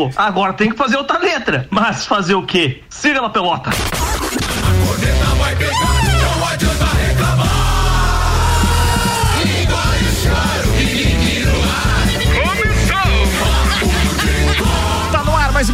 novo. Agora tem que fazer outra letra. Mas fazer o quê? Siga na pelota. A vai pegar,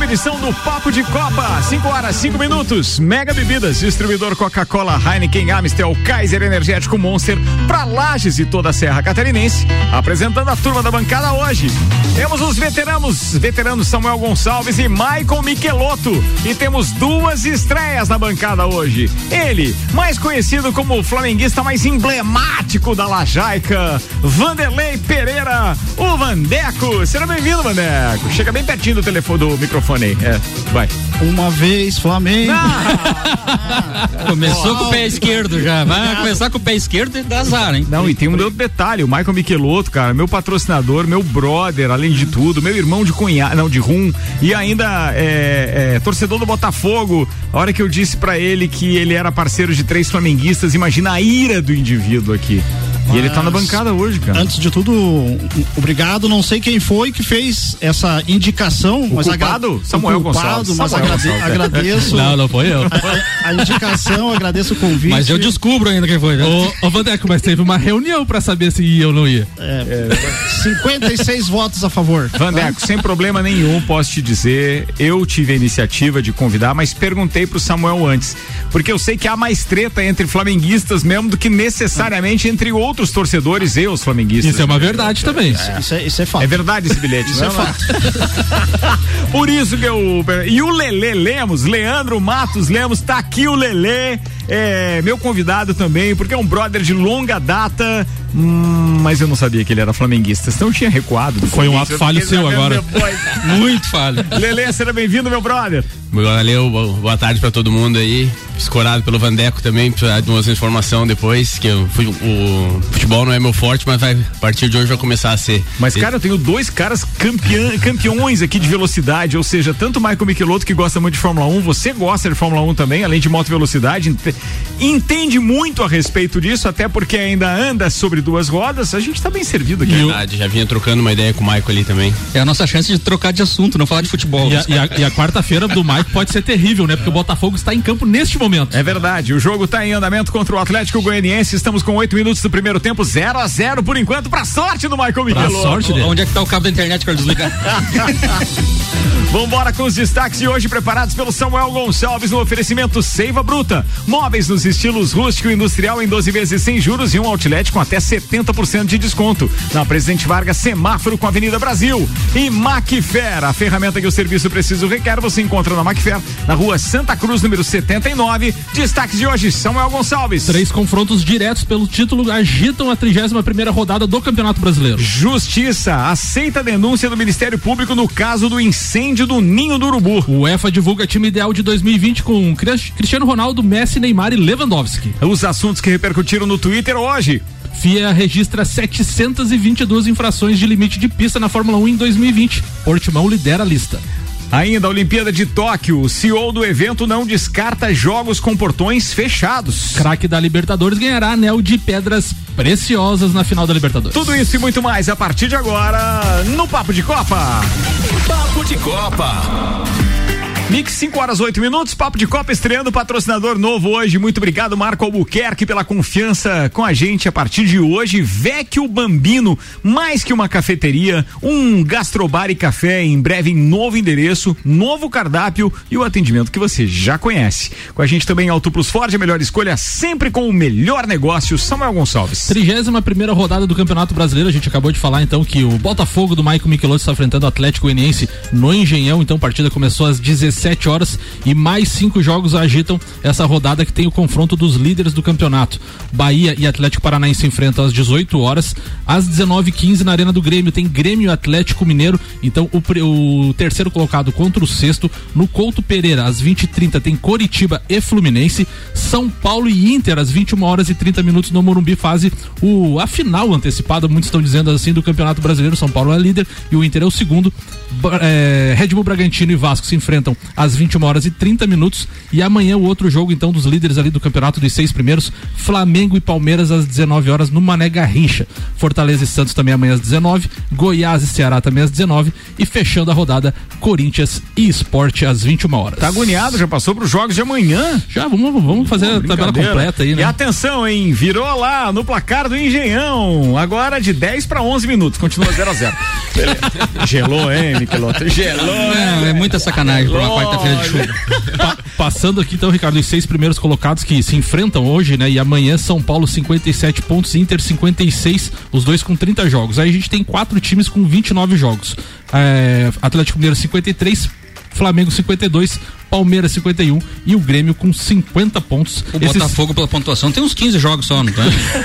edição do Papo de Copa. 5 horas, 5 minutos. Mega Bebidas, distribuidor Coca-Cola, Heineken, Amstel, Kaiser Energético Monster, para Lages e toda a Serra Catarinense. Apresentando a turma da bancada hoje. Temos os veteranos, veteranos Samuel Gonçalves e Michael Michelotto. E temos duas estreias na bancada hoje. Ele, mais conhecido como o flamenguista mais emblemático da Lajaica, Vanderlei Pereira, o Vandeco. Seja bem-vindo, Vandeco. Chega bem pertinho do telefone do microfone É, vai. Uma vez, Flamengo. Ah! Começou com o pé esquerdo já. Vai começar com o pé esquerdo e dá azar, hein? Não, e tem um outro detalhe: o Michael Michelotto, cara, meu patrocinador, meu brother, além de tudo, meu irmão de cunhado, não, de rum, e ainda é, é, torcedor do Botafogo. A hora que eu disse para ele que ele era parceiro de três flamenguistas, imagina a ira do indivíduo aqui. Mas, e ele tá na bancada hoje, cara. Antes de tudo, obrigado. Não sei quem foi que fez essa indicação, o mas culpado? Samuel culpado, Gonçalves. Mas Samuel agrade Gonçalves. agradeço. Não, não foi eu. A, a, indicação, agradeço o convite. Mas eu descubro ainda quem foi. Né? Ô, ô Vandeco, mas teve uma reunião pra saber se ia ou não ia. É, é. 56 votos a favor. Vandeco, sem problema nenhum, posso te dizer. Eu tive a iniciativa de convidar, mas perguntei pro Samuel antes. Porque eu sei que há mais treta entre flamenguistas mesmo do que necessariamente entre outros outros torcedores e os flamenguistas. Isso é uma verdade também. É. Isso, é, isso é fato. É verdade esse bilhete, isso é, é fato. Por isso que eu. E o Lele Lemos, Leandro Matos Lemos, tá aqui o Lele, é, meu convidado também, porque é um brother de longa data. Hum, mas eu não sabia que ele era flamenguista. Então tinha recuado. Foi um ato falho seu agora. Muito falho. Lele, seja bem-vindo, meu brother. Valeu, boa tarde para todo mundo aí. Escorado pelo Vandeco também, precisar de umas informação depois, que eu, o futebol não é meu forte, mas vai, a partir de hoje vai começar a ser. Mas, cara, eu tenho dois caras campeão, campeões aqui de velocidade, ou seja, tanto o Michael Michelotto, que gosta muito de Fórmula 1, você gosta de Fórmula 1 também, além de moto velocidade, entende muito a respeito disso, até porque ainda anda sobre duas rodas, a gente tá bem servido aqui. Verdade, já vinha trocando uma ideia com o Michael ali também. É a nossa chance de trocar de assunto, não falar de futebol. E a, e a, a quarta-feira do Michael pode ser terrível, né? Porque o Botafogo está em campo neste momento. É verdade. O jogo está em andamento contra o Atlético Goianiense. Estamos com oito minutos do primeiro tempo, 0 a 0 por enquanto, pra sorte do Michael Miguel. Pra sorte dele. Onde é que tá o cabo da internet para desligar? Vambora com os destaques de hoje preparados pelo Samuel Gonçalves no oferecimento Seiva Bruta. Móveis nos estilos rústico e industrial em 12 vezes sem juros e um outlet com até 70% de desconto. Na Presidente Vargas, semáforo com a Avenida Brasil. E Macfer, a ferramenta que o serviço preciso requer, você encontra na Macfer, na rua Santa Cruz, número 79. Destaques de hoje, Samuel Gonçalves. Três confrontos diretos pelo título agitam a 31 primeira rodada do Campeonato Brasileiro. Justiça aceita a denúncia do Ministério Público no caso do incêndio do Ninho do Urubu. O UEFA divulga time ideal de 2020 com Cristiano Ronaldo, Messi, Neymar e Lewandowski. Os assuntos que repercutiram no Twitter hoje. FIA registra 722 infrações de limite de pista na Fórmula 1 em 2020. Portimão lidera a lista. Ainda a Olimpíada de Tóquio, o CEO do evento não descarta jogos com portões fechados. Craque da Libertadores ganhará anel de pedras preciosas na final da Libertadores. Tudo isso e muito mais a partir de agora no Papo de Copa. Papo de Copa. Mix 5 horas 8 minutos, Papo de Copa estreando patrocinador novo hoje. Muito obrigado, Marco Albuquerque, pela confiança com a gente a partir de hoje. Vecchio Bambino, mais que uma cafeteria, um gastrobar e café em breve em novo endereço, novo cardápio e o atendimento que você já conhece. Com a gente também Auto Plus Ford, a melhor escolha sempre com o melhor negócio, Samuel Gonçalves. 31 primeira rodada do Campeonato Brasileiro, a gente acabou de falar então que o Botafogo do Maicon Michelotto está enfrentando o Atlético Goianiense no Engenhão, então a partida começou às 16 17 horas e mais cinco jogos agitam essa rodada que tem o confronto dos líderes do campeonato. Bahia e Atlético Paranaense se enfrentam às 18 horas. Às 19h15 na Arena do Grêmio tem Grêmio Atlético Mineiro. Então o, o terceiro colocado contra o sexto. No Couto Pereira, às 20h30, tem Coritiba e Fluminense. São Paulo e Inter, às 21 horas e 30 minutos no Morumbi, fase o, a final antecipada, muitos estão dizendo assim, do Campeonato Brasileiro. São Paulo é líder e o Inter é o segundo. É, Red Bull Bragantino e Vasco se enfrentam às 21 horas e 30 minutos. E amanhã o outro jogo, então, dos líderes ali do campeonato dos seis primeiros, Flamengo e Palmeiras às 19 horas no Mané Garrincha. Fortaleza e Santos também amanhã às 19, Goiás e Ceará também às 19 e fechando a rodada Corinthians e Esporte às 21 horas. Tá agoniado, já passou para os jogos de amanhã. Já, vamos, vamos fazer a tabela completa aí, né? E atenção, hein? Virou lá no placar do Engenhão. Agora de 10 para 11 minutos. Continua 0 a 0 Gelou, hein, Miqueloto? Gelou. É, é muita sacanagem uma quarta-feira de chuva. Pa passando aqui então, Ricardo, os seis primeiros colocados que se enfrentam hoje, né? E amanhã São Paulo 57 pontos, Inter 56, os dois com 30 jogos. Aí a gente tem quatro times com 29 jogos. É, Atlético Mineiro 53, Flamengo 52, Palmeiras 51 e o Grêmio com 50 pontos. O Esses... Botafogo pela pontuação tem uns 15 jogos só, não tem?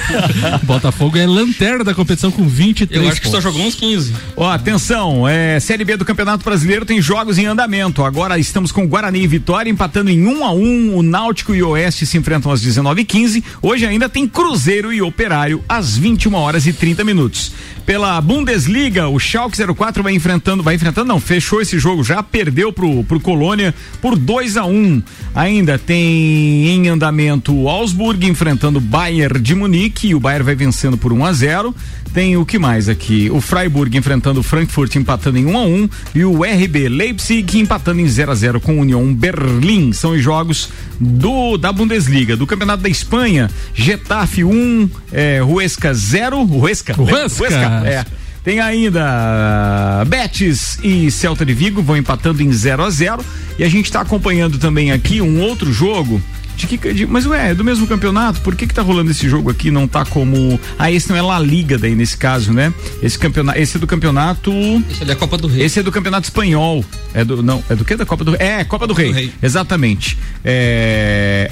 Botafogo é lanterna da competição com 23 Eu acho pontos. que só jogou uns 15. Ó, atenção, é, Série B do Campeonato Brasileiro tem jogos em andamento. Agora estamos com Guarani e Vitória empatando em 1 um a 1 um, O Náutico e o Oeste se enfrentam às 19h15. Hoje ainda tem Cruzeiro e Operário às 21 horas e 30 minutos. Pela Bundesliga, o Schalke 04 vai enfrentando, vai enfrentando, não, fechou esse jogo já, perdeu pro, pro Colônia por 2 a 1 um. Ainda tem em andamento o Augsburg enfrentando o Bayern de Munique e o Bayern vai vencendo por 1 um a 0. Tem o que mais aqui? O Freiburg enfrentando o Frankfurt empatando em 1 um a 1 e o RB Leipzig empatando em 0 a 0 com o União Berlim. São os jogos do da Bundesliga, do Campeonato da Espanha, Getafe 1, é, Huesca 0, Huesca, Huesca. Huesca é. Tem ainda Betis e Celta de Vigo vão empatando em 0 a 0 e a gente está acompanhando também aqui um outro jogo de que, de, mas ué, é do mesmo campeonato, por que que tá rolando esse jogo aqui não tá como, ah, esse não é La Liga daí nesse caso, né? Esse campeonato, esse é do campeonato Esse é da Copa do Rei. Esse é do campeonato espanhol. É do não, é do que da Copa do É, Copa do, Copa Rei. do Rei. Exatamente. É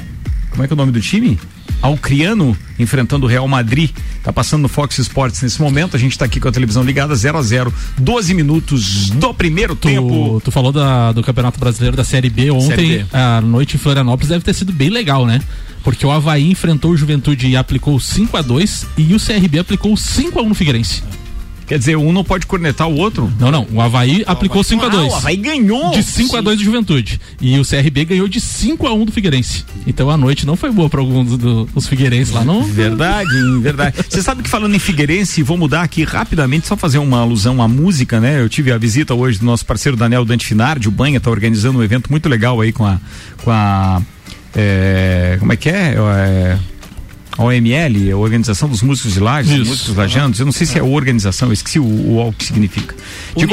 Como é que é o nome do time? Alcriano enfrentando o Real Madrid. Tá passando no Fox Sports nesse momento. A gente tá aqui com a televisão ligada 0 a 0 12 minutos do primeiro tempo. Tu, tu falou da, do Campeonato Brasileiro da Série B ontem, Série B. a noite em Florianópolis deve ter sido bem legal, né? Porque o Havaí enfrentou o Juventude e aplicou 5 a 2 e o CRB aplicou 5 a 1 no Figueirense. Quer dizer, um não pode cornetar o outro? Não, não. O Havaí aplicou 5 a 2 Ah, o Havaí ganhou. De 5 a 2 do Juventude. E o CRB ganhou de 5 a 1 do Figueirense. Então a noite não foi boa para alguns do- dos Figueirenses lá, não? Verdade, verdade. Você sabe que falando em Figueirense, vou mudar aqui rapidamente, só fazer uma alusão à música, né? Eu tive a visita hoje do nosso parceiro Daniel Dante Finardi, o Banha tá organizando um evento muito legal aí com a. Com a é, como é que é? É, a OML, a Organização dos Músicos de Lages. Músicos Lajanos, eu não sei se é organização, eu esqueci o, o, o que significa. De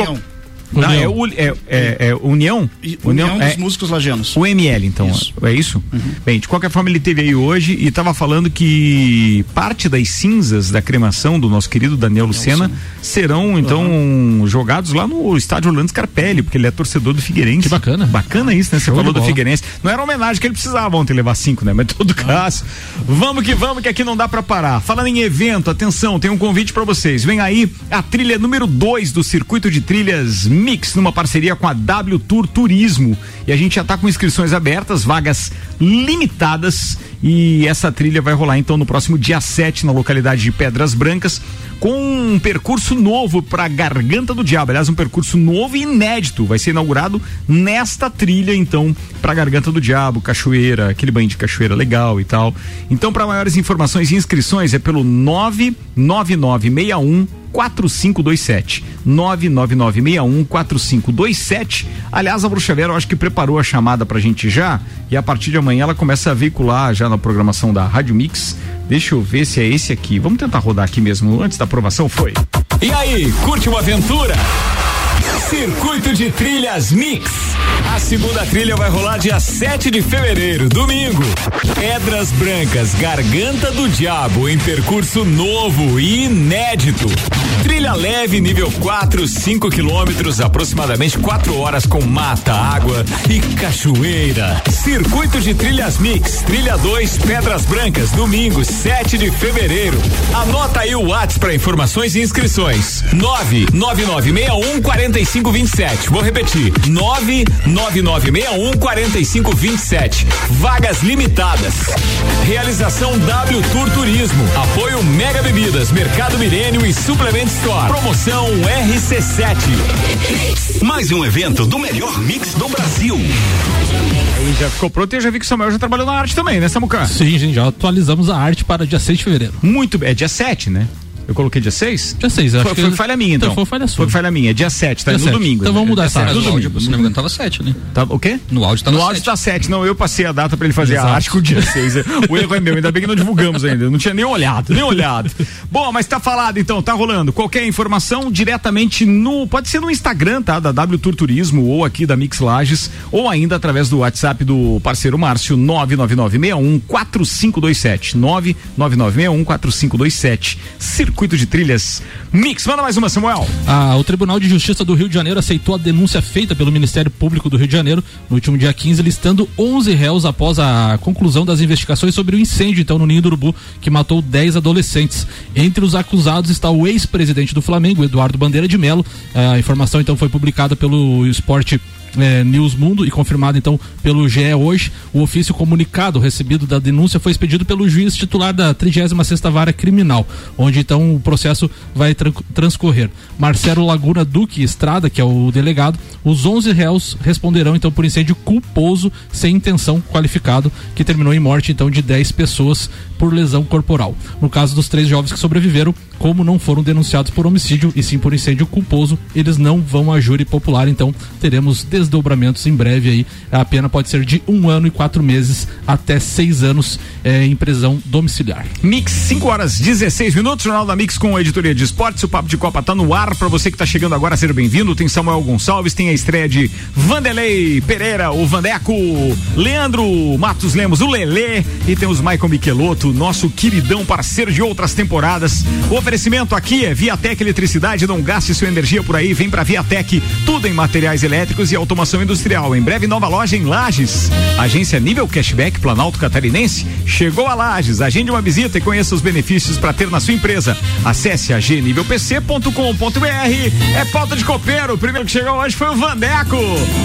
União. Não, União. é, o- é, é, é União? União é, dos Músicos Lagianos. o ML, então, Isso. é isso? Bem, de qualquer forma, ele teve aí hoje e estava falando que parte das cinzas da cremação do nosso querido Daniel Lucena serão, então, jogados lá no estádio Orlando Scarpelli, porque ele é torcedor do Figueirense. Que bacana. Bacana isso, né? Você falou do. Figueirense. Não era homenagem que ele precisava ontem levar cinco, né? Mas em todo caso, vamos que vamos, que aqui não dá pra parar. Falando em evento, atenção, tem um convite pra vocês. Vem aí a trilha número 2 do circuito de trilhas Mix, numa parceria com a W Tour Turismo. E a gente já tá com inscrições abertas, vagas limitadas. E essa trilha vai rolar então no próximo dia 7 na localidade de Pedras Brancas, com um percurso novo para Garganta do Diabo. Aliás, um percurso novo e inédito. Vai ser inaugurado nesta trilha, então, para Garganta do Diabo, cachoeira, aquele banho de cachoeira legal e tal. Então, para maiores informações e inscrições é pelo 99961 4527 99961 4527 Aliás, a Bruxa Vera eu acho que preparou a chamada pra gente já e a partir de amanhã ela começa a veicular já na programação da Rádio Mix. Deixa eu ver se é esse aqui. Vamos tentar rodar aqui mesmo antes da aprovação, foi? E aí, curte uma aventura? Circuito de Trilhas Mix. A segunda trilha vai rolar dia 7 de fevereiro, domingo. Pedras Brancas, Garganta do Diabo, em percurso novo e inédito. Trilha leve, nível 4, 5 quilômetros, aproximadamente 4 horas com mata, água e cachoeira. Circuito de Trilhas Mix, trilha 2, Pedras Brancas, domingo, 7 de fevereiro. Anota aí o WhatsApp para informações e inscrições. 99961 4527. Vou repetir. 99961 4527. Vagas limitadas. Realização W Tour Turismo. Apoio Mega Bebidas, Mercado Milênio e Suplementos Store. Promoção RC7. Mais um evento do melhor mix do Brasil. Aí já ficou pronto e eu já vi que o Samuel já trabalhou na arte também, né, Samuca? Sim, gente, já atualizamos a arte para dia 6 de fevereiro. Muito bem. É dia 7, né? Eu coloquei dia 6? Dia 6, eu Foi, acho foi que. falha minha, então. Foi falha sua. Foi falha minha. Dia 7, tá? Dia no 7. domingo. Então vamos mudar É essa no data. No áudio, domingo. se não me engano, tava 7 ali. Tá, o quê? No áudio tá no áudio sete. tá 7. Não, eu passei a data pra ele fazer Exato. a arte com o dia 6. o erro é meu, ainda bem que não divulgamos ainda. Eu não tinha nem olhado, nem olhado. Bom, mas tá falado então, tá rolando. Qualquer informação diretamente no. Pode ser no Instagram, tá? Da W Tour Turismo ou aqui da Mix Lages, ou ainda através do WhatsApp do parceiro Márcio 99961 4527. 99961 4527. Circuito de trilhas Mix. Manda mais uma, Samuel. Ah, o Tribunal de Justiça do Rio de Janeiro aceitou a denúncia feita pelo Ministério Público do Rio de Janeiro no último dia 15, listando 11 réus após a conclusão das investigações sobre o incêndio então no Ninho do Urubu que matou 10 adolescentes. Entre os acusados está o ex-presidente do Flamengo, Eduardo Bandeira de Melo. A informação então foi publicada pelo Esporte é, News Mundo e confirmado então pelo GE hoje. O ofício comunicado recebido da denúncia foi expedido pelo juiz titular da 36ª Vara Criminal, onde então o processo vai tran- transcorrer. Marcelo Laguna Duque Estrada, que é o delegado, os 11 réus responderão então por incêndio culposo sem intenção qualificado, que terminou em morte então de 10 pessoas por lesão corporal. No caso dos três jovens que sobreviveram, como não foram denunciados por homicídio e sim por incêndio culposo, eles não vão a júri popular, então teremos desdobramentos em breve aí. A pena pode ser de um ano e quatro meses até seis anos eh, em prisão domiciliar. Mix, 5 horas 16 minutos, Jornal da Mix com a editoria de esportes. O Papo de Copa tá no ar. Pra você que tá chegando agora, seja bem-vindo. Tem Samuel Gonçalves, tem a estreia de Vanderlei Pereira, o Vandeco, Leandro Matos Lemos, o Lelê e temos Michael Michelotto, nosso queridão parceiro de outras temporadas. O oferecimento aqui é Viatec Eletricidade. Não gaste sua energia por aí. Vem pra Viatec, tudo em materiais elétricos e automação industrial. Em breve, nova loja em Lages. Agência Nível Cashback Planalto Catarinense chegou a Lages. Agende uma visita e conheça os benefícios para ter na sua empresa. Acesse agnivelpc.com.br. É pauta de copeiro. O primeiro que chegou hoje foi o Vandeco.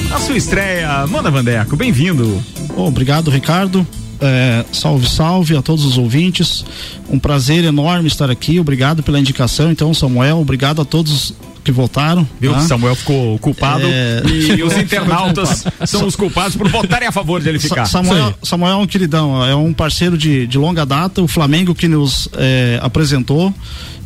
Na sua estreia. Manda, Vandeco. Bem-vindo. Obrigado, Ricardo. É, salve, salve a todos os ouvintes. Um prazer enorme estar aqui. Obrigado pela indicação. Então, Samuel, obrigado a todos que votaram. Viu? tá? Samuel ficou culpado É. e os internautas são os culpados por votarem a favor de ele ficar. Sa- Samuel, Samuel é um queridão, é um parceiro de, de longa data, o Flamengo que nos é, apresentou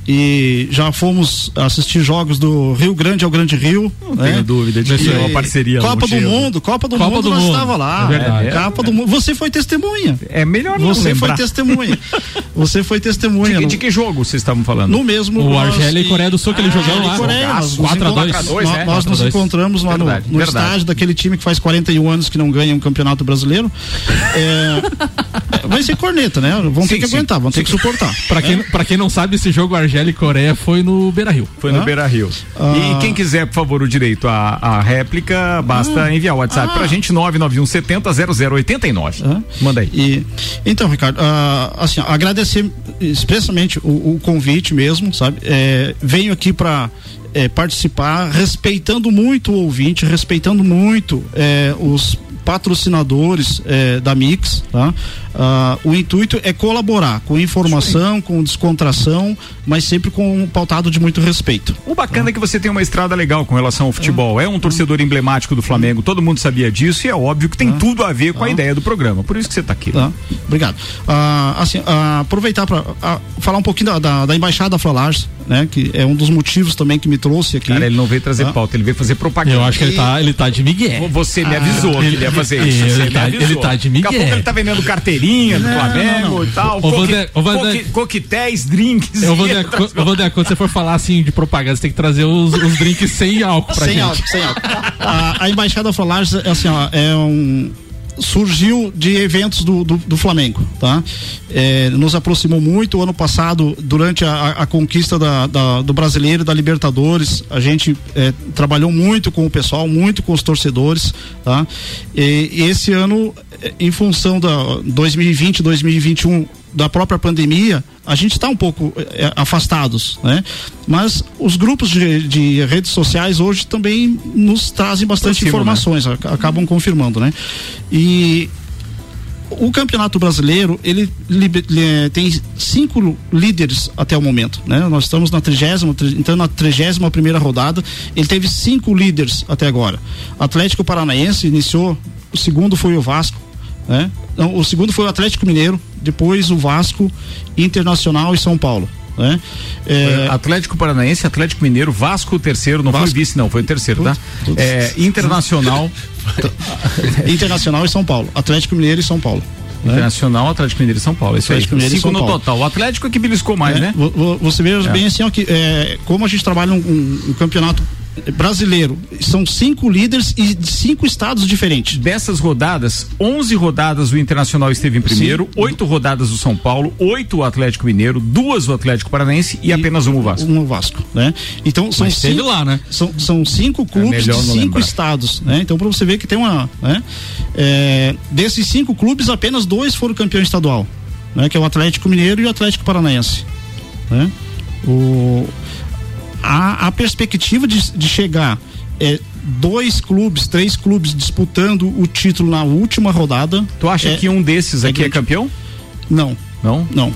e já fomos assistir jogos do Rio Grande ao Grande Rio. Não tenho dúvida de que é uma parceria Copa do. Mundo, Copa do Copa Mundo do nós Mundo. estava lá. É verdade. Copa do Mundo. Você foi testemunha. É melhor não Você foi lembrar. testemunha. Você foi testemunha. De, no- de que jogo vocês estavam falando? no mesmo O Argélia e Coreia do Sul, aquele jogão Argélia lá. e Coreia, nós nos 4 a 2 encontramos- 4 a 2, nós, né? nós nos 4 a 2. encontramos lá no- Verdade, no, verdade. estádio daquele time que faz 41 anos que não ganha um campeonato brasileiro. É, vai ser corneta, né? Vão ter Sim, que sim. aguentar, vão ter que suportar. Pra quem, pra quem não sabe, esse jogo Argélia e Coreia foi no Beira Rio. Foi no Hã? Beira Rio. Ah. E quem quiser, por favor, o direito à, à réplica, basta enviar o WhatsApp pra gente, 991 70 0089. Hã? Manda aí. E, então, Ricardo, ah, assim, agradecer especialmente o, o convite mesmo, sabe? É, venho aqui para participar, respeitando muito o ouvinte, respeitando muito é, os patrocinadores é, da Mix, tá? Ah, o intuito é colaborar com informação, com descontração, mas sempre com um pautado de muito respeito. O bacana é que você tem uma estrada legal com relação ao futebol. É um torcedor emblemático do Flamengo, todo mundo sabia disso e é óbvio que tem tudo a ver com a ideia do programa. Por isso que você tá aqui. Tá? Obrigado. Ah, assim, ah, aproveitar para falar um pouquinho da, da, da Embaixada Flalares, né? Que é um dos motivos também que me trouxe aqui. Cara, ele não veio trazer Ah. pauta, ele veio fazer propaganda. Eu acho que ele tá, ele tá de Miguel. Você me avisou que ele ia fazer isso. ele tá- ele tá de Daqui a Miguel. pouco ele tá vendendo carteirinha do Flamengo e tal. Ô, coque- Vander- ô, Vander- coque- Coquetéis, drinks. Eu vou dar, eu vou dar quando você for falar assim de propaganda, você tem que trazer os, os drinks sem álcool pra sem gente. álcool, sem álcool. a, a Embaixada é assim, ó, é um surgiu de eventos do, do, do Flamengo, tá? É, nos aproximou muito. O ano passado, durante a, a- conquista da, da- do Brasileiro da Libertadores, a gente é, trabalhou muito com o pessoal, muito com os torcedores, tá? E, e esse ano, é, em função da 2020, 2021 da própria pandemia, a gente está um pouco eh, afastados, né? Mas os grupos de, de redes sociais hoje também nos trazem bastante Aproximam, informações, ac- acabam confirmando, né? E o campeonato brasileiro ele, tem cinco líderes até o momento, né? Nós estamos na trigésima, tri- então na trigésima primeira rodada, ele teve cinco líderes até agora. Atlético Paranaense iniciou, o segundo foi o Vasco, né? Não, o segundo foi o Atlético Mineiro, depois o Vasco, Internacional e São Paulo, né? É, Atlético Paranaense, Atlético Mineiro, Vasco o terceiro, não foi Vasco. vice, não, foi o terceiro, tá? É, Internacional, Internacional e São Paulo, Atlético Mineiro e São Paulo. né? Internacional, Atlético Mineiro e São Paulo. Isso Atlético aí. Mineiro Cinco no Paulo. total. O Atlético é que beliscou mais, É, né? vo- vo- Você veja É. bem assim, ó, que é, como a gente trabalha um, um- um campeonato brasileiro, são cinco líderes e de cinco estados diferentes. Dessas rodadas, 11 rodadas o Internacional esteve em primeiro, oito rodadas o São Paulo, oito o Atlético Mineiro, duas o Atlético Paranaense e, apenas um o Vasco. Um Vasco, né? Então são Mas cinco, lá, né? São, são cinco clubes melhor de cinco lembrar. estados, né? Então para você ver que tem uma, né? É, desses cinco clubes apenas dois foram campeão estadual, né? Que é o Atlético Mineiro e o Atlético Paranaense, né? O a, a perspectiva de, de chegar é, dois clubes, três clubes disputando o título na última rodada. Tu acha é- que um desses é aqui é grande. campeão? Não, Não? não.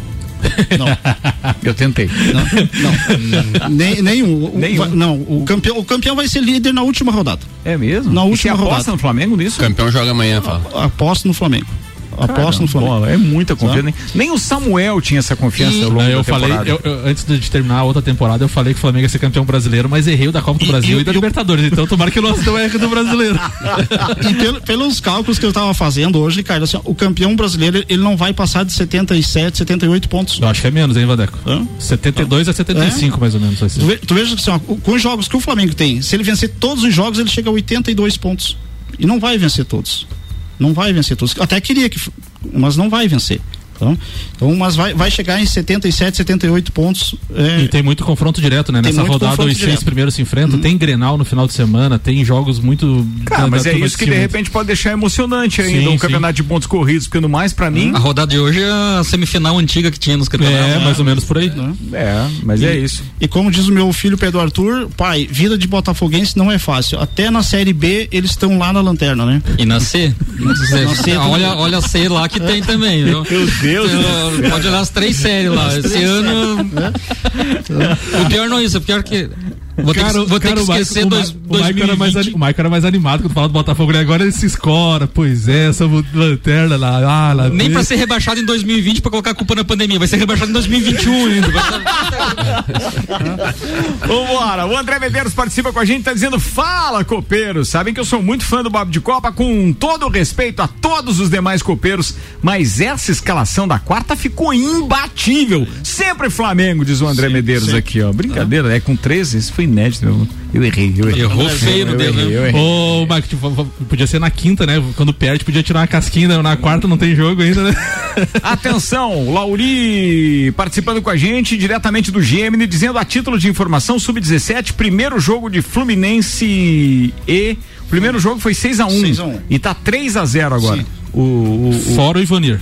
Não, Eu tentei. não, não. Nem, nenhum. O- Nenhum. vai- não, o campeão, o campeão vai ser líder na última rodada. É mesmo? Na E última você aposta rodada. no Flamengo nisso? O campeão joga amanhã, fala. Aposto no Flamengo. Aposto no Flamengo. É muita confiança. Nem, nem o Samuel tinha essa confiança E- ao longo eu falei, eu- eu- antes de terminar a outra temporada, eu falei que o Flamengo ia ser campeão brasileiro, mas errei o da Copa do Brasil e, da Libertadores. Então tomara que o nosso não erre do brasileiro. E pelo- pelos cálculos que eu estava fazendo hoje, Ricardo, assim, o campeão brasileiro ele não vai passar de 77, 78 pontos. Eu acho que é menos, hein, Vandeco? Hã? 72 a 75, mais ou menos. Ser. Tu, ve, tu veja que assim, ó, com os jogos que o Flamengo tem, se ele vencer todos os jogos, ele chega a 82 pontos. E não vai vencer todos. Não vai vencer todos. Até queria que. Mas não vai vencer. Então, então mas vai, vai chegar em 77, 78 pontos. é, E tem muito confronto direto, né? Tem Nessa rodada, os seis direto. Primeiros se enfrentam. Tem Grenal no final de semana, tem jogos muito. Cara, da- mas da é isso que de repente pode deixar emocionante ainda Sim, um sim. campeonato de pontos corridos, porque no mais pra mim. A rodada de hoje é a semifinal antiga que tinha nos campeonatos. É, mais ou menos por aí. É, mas é isso. E como diz o meu filho Pedro Arthur, pai, vida de botafoguense não é fácil. Até na Série B eles estão lá na lanterna, né? E na C? Na C olha, olha a C lá que tem também, viu? Meu Deus Você Pode olhar as três séries lá. Esse ano. O pior não é isso, o pior que. Vou ter que, vou ter que o Maico- esquecer o, dois, o Maico era mais, 2020. ani- o Maico era mais animado quando fala do Botafogo, né? Agora ele se escora, pois é, somos lanterna lá, ah, lá Nem vem. pra ser rebaixado em 2020 pra colocar a culpa na pandemia. Vai ser rebaixado em 2021 ainda. Vambora, o André Medeiros participa com a gente, tá dizendo, fala copeiros, sabem que eu sou muito fã do Bob de Copa, com todo o respeito a todos os demais copeiros, mas essa escalação da quarta ficou imbatível, sempre Flamengo, diz o André Medeiros aqui, ó, brincadeira, é com 13, isso foi inédito, eu errei, eu errei. Errou feio no dedo, né? Ô, tipo, podia ser na quinta, né? Quando perde, podia tirar uma casquinha, né? na quarta não tem jogo ainda, né? Atenção, Lauri participando com a gente diretamente do Gemini, dizendo a título de informação, sub-17, primeiro jogo de Fluminense e. O primeiro jogo foi 6 a 1 6 a 1. E tá 3 a 0 agora. Sim. O, o, o- Fora o Ivanir.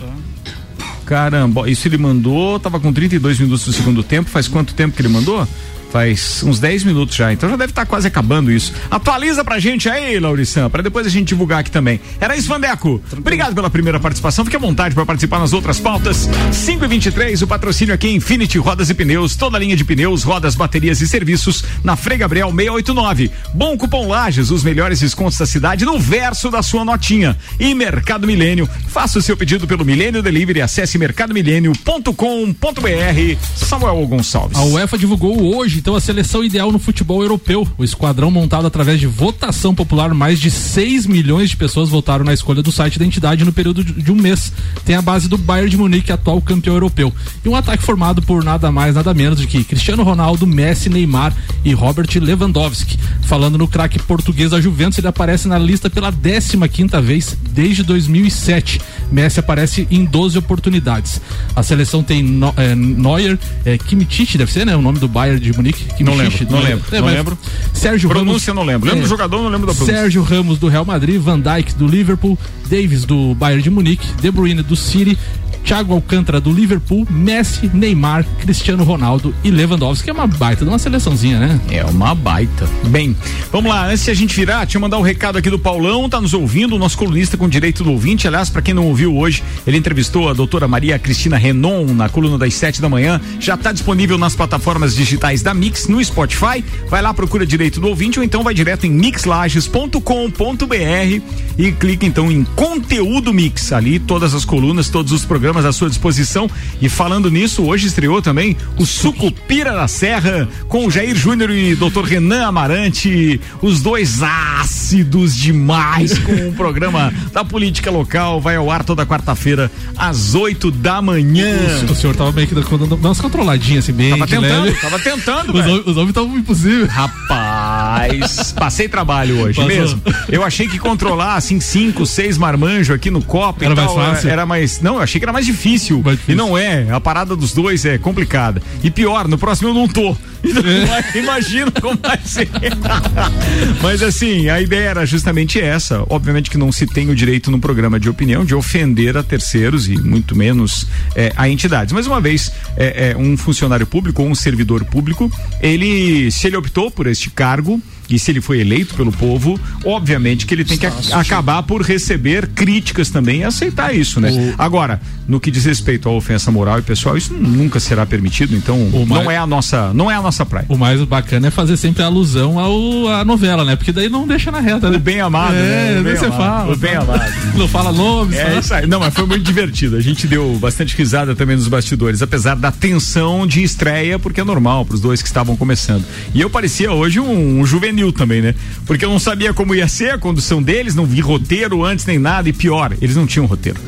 Caramba, isso ele mandou, tava com 32 minutos do segundo tempo. Faz quanto tempo que ele mandou? Faz uns 10 minutos já, então já deve estar quase acabando isso. Atualiza pra gente aí, Laurição, pra depois a gente divulgar aqui também. Era isso, Vandeco. Obrigado pela primeira participação. Fique à vontade para participar nas outras pautas. 5 e 23 o patrocínio aqui é Infinity Rodas e Pneus, toda a linha de pneus, rodas, baterias e serviços na Frei Gabriel 689. Bom cupom Lages, os melhores descontos da cidade no verso da sua notinha. E Mercado Milênio, faça o seu pedido pelo Milênio Delivery, acesse mercadomilênio.com.br. Samuel Gonçalves. A UEFA divulgou hoje, então, a seleção ideal no futebol europeu. O esquadrão montado através de votação popular, mais de 6 milhões de pessoas votaram na escolha do site da entidade no período de um mês. Tem a base do Bayern de Munique, atual campeão europeu. E um ataque formado por nada mais, nada menos do que Cristiano Ronaldo, Messi, Neymar e Robert Lewandowski. Falando no craque português da Juventus, ele aparece na lista pela 15 quinta vez desde 2007. Messi aparece em 12 oportunidades. A seleção tem no, é, Neuer, é, Kimmich, deve ser, né? O nome do Bayern de Munique. Não Kimmich, lembro, não lembro, É, não lembro. Sérgio Pronúncia Ramos. não lembro. Lembro É. do jogador, não lembro da pronúncia. Sérgio Ramos do Real Madrid, Van Dijk do Liverpool, Davis do Bayern de Munique, De Bruyne do City, Thiago Alcântara do Liverpool, Messi, Neymar, Cristiano Ronaldo e Lewandowski, que é uma baita de uma seleçãozinha, né? É uma baita. Bem, vamos lá, antes de a gente virar, deixa eu mandar um recado aqui do Paulão, tá nos ouvindo, o nosso colunista com direito do ouvinte. Aliás, para quem não ouviu hoje, ele entrevistou a doutora Maria Cristina Renon na coluna das sete da manhã. Já tá disponível nas plataformas digitais da Mix, no Spotify. Vai lá, procura direito do ouvinte ou então vai direto em mixlages.com.br e clica então em conteúdo mix. Ali todas as colunas, todos os programas à sua disposição. E falando nisso, hoje estreou também o Sucupira da Serra com o Jair Júnior e Dr. Renan Amarante, os dois ácidos demais com o programa da política local. Vai ao ar toda quarta-feira às 8 da manhã. O senhor tava meio que dando umas controladinhas assim, bem. Tava de tentando, leve. tava tentando, Os, velho. hom- os homens estavam impossíveis. Rapaz, passei trabalho hoje Passou. mesmo. Eu achei que controlar assim cinco, seis marmanjos aqui no copo Era e mais tal fácil? era mais, não, eu achei que era mais difícil. Mais difícil. E não é, a parada dos dois é complicada. E pior, no próximo eu não tô. Então, É. Imagina como vai ser. Mas assim, a ideia era justamente essa. Obviamente que não se tem o direito no programa de opinião de ofender a terceiros e muito menos eh, a entidades. Mas uma vez eh, eh, um funcionário público ou um servidor público, ele, se ele optou por este cargo, e se ele foi eleito pelo povo, obviamente que ele tem que acabar por receber críticas também e aceitar isso, né? Agora, no que diz respeito à ofensa moral e pessoal, isso nunca será permitido, então O não mais- é a nossa, não é a nossa praia. O mais bacana é fazer sempre alusão ao, à novela, né? Porque daí não deixa na reta, né? O bem amado, É, né? O bem você amado. fala. O bem amado. Não fala nomes, É fala-. Não, mas foi muito divertido. A gente deu bastante risada também nos bastidores, apesar da tensão de estreia, porque é normal para os dois que estavam começando. E eu parecia hoje um, um juvenil também, né? Porque eu não sabia como ia ser a condução deles, não vi roteiro antes nem nada, e pior, eles não tinham roteiro.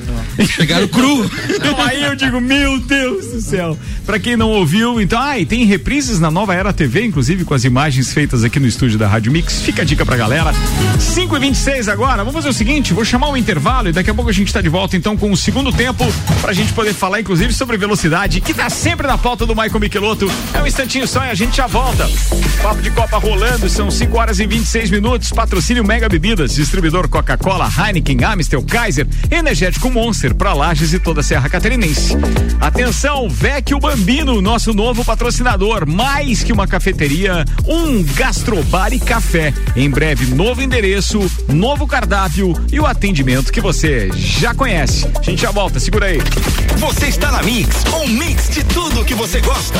Chegaram cru. Então aí eu digo, meu Deus do céu. Pra quem não ouviu, então, ah, e tem reprises na Nova Era TV, inclusive com as imagens feitas aqui no estúdio da Rádio Mix. Fica a dica pra galera. 5 e 26 agora. Vamos fazer o seguinte, vou chamar um intervalo e daqui a pouco a gente tá de volta então com o segundo tempo pra gente poder falar inclusive sobre velocidade, que tá sempre na pauta do Michael Michelotto. É um instantinho só e a gente já volta. Papo de Copa rolando, são 5 horas e 26 minutos. Patrocínio Mega Bebidas, distribuidor Coca-Cola, Heineken, Amstel, Kaiser, Energético Monster, pra Lages e toda a Serra Catarinense. Atenção, Vecchio Bambino, nosso novo patrocinador, mais que uma cafeteria, um gastrobar e café. Em breve, novo endereço, novo cardápio e o atendimento que você já conhece. A gente já volta, segura aí. Você está na Mix, um mix de tudo que você gosta.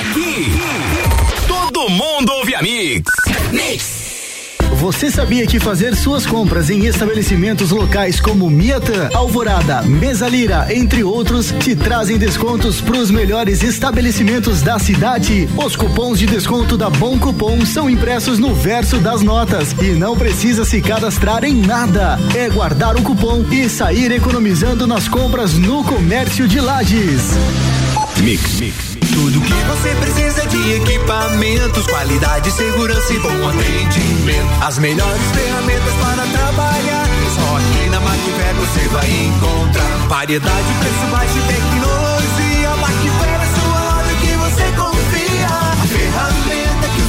Aqui, todo mundo ouve a Mix. Você sabia que fazer suas compras em estabelecimentos locais como Miatã, Alvorada, Mesalira, entre outros, te trazem descontos para os melhores estabelecimentos da cidade? Os cupons de desconto da Bom Cupom são impressos no verso das notas e não precisa se cadastrar em nada. É guardar o cupom e sair economizando nas compras no comércio de Lages. Mix, mix. Tudo que você precisa de equipamentos, qualidade, segurança e bom atendimento. As melhores ferramentas para trabalhar. Só aqui na Macfer você vai encontrar variedade, preço baixo e tecnologia.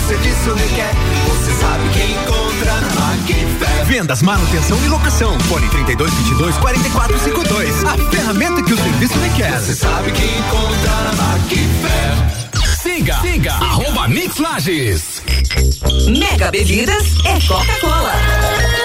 Serviço requer. Você sabe que encontra na Macfer. Vendas, manutenção e locação. Fone 32 22 44 52. A ferramenta que o serviço requer. Você sabe que encontra na Macfer. Siga, siga, arroba Mix Lages. Mega Bebidas é Coca-Cola.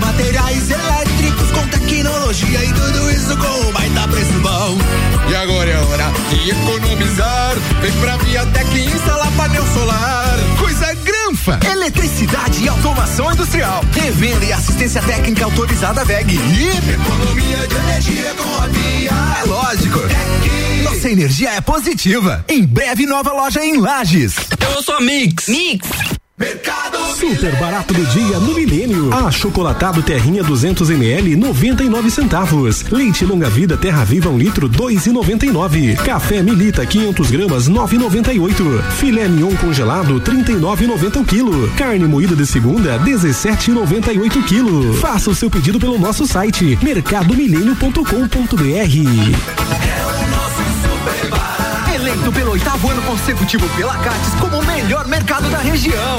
materiais elétricos com tecnologia e tudo isso com um baita preço bom. E agora é hora de economizar. Vem pra Viatec instalar painel solar. Coisa granfa. Eletricidade e automação industrial. Revenda e assistência técnica autorizada VEG. E economia de energia com a Via. É lógico. Nossa energia é positiva. Em breve, nova loja em Lages. Eu sou Mix. Mix. Super barato do dia no Milênio. Achocolatado Terrinha 200 ml 99 centavos. Leite longa vida Terra Viva 1 um litro 2,99. Café Milita 500 gramas 9,98. Filé mignon congelado 39,90 o quilo. Carne moída de segunda 17,98 o quilo. Faça o seu pedido pelo nosso site mercadomilênio.com.br. Eleito pelo oitavo ano consecutivo pela Cates como o melhor mercado da região.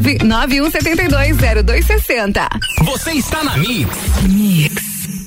91720260. Você está na Mix. Mix.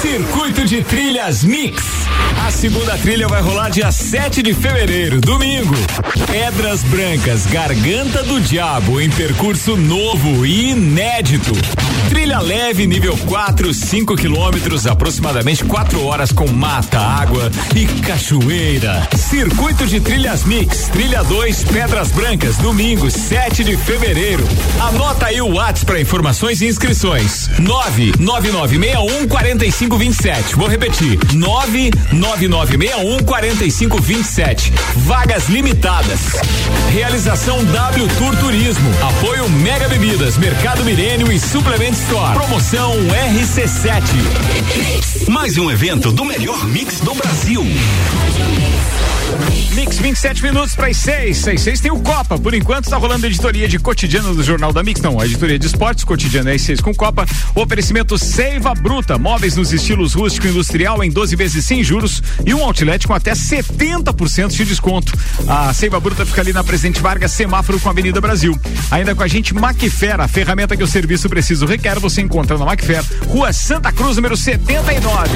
Circuito de Trilhas Mix. A segunda trilha vai rolar dia 7 de fevereiro, domingo. Pedras Brancas, Garganta do Diabo, em percurso novo e inédito. Trilha leve, nível 4, 5 quilômetros, aproximadamente 4 horas com mata, água e cachoeira. Circuito de Trilhas Mix, trilha 2, Pedras Brancas, domingo, 7 de fevereiro. Anota aí o WhatsApp para informações e inscrições. 99961 4527. Vou repetir. 99961 4527. Vagas limitadas. Realização W Tour Turismo. Apoio Mega Bebidas, Mercado Milênio e Suplement Store. Promoção RC7. Mais um evento do melhor mix do Brasil. Mix 27 minutos para as 6. 6, 6 tem o Copa. Por enquanto está rolando a editoria de cotidiano do Jornal da Mix. Não, a editoria de esportes, cotidiano é 6 com Copa. Oferecimento Seiva Bruta. Móveis nos estilos rústico e industrial em 12 vezes sem juros e um outlet com até 70% de desconto. A Seiva Bruta fica ali na Presidente Vargas, semáforo com a Avenida Brasil. Ainda com a gente, Macfer, a ferramenta que o serviço preciso requer, você encontra na Macfer, Rua Santa Cruz, número 79.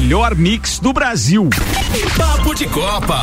Melhor mix do Brasil. Papo de Copa.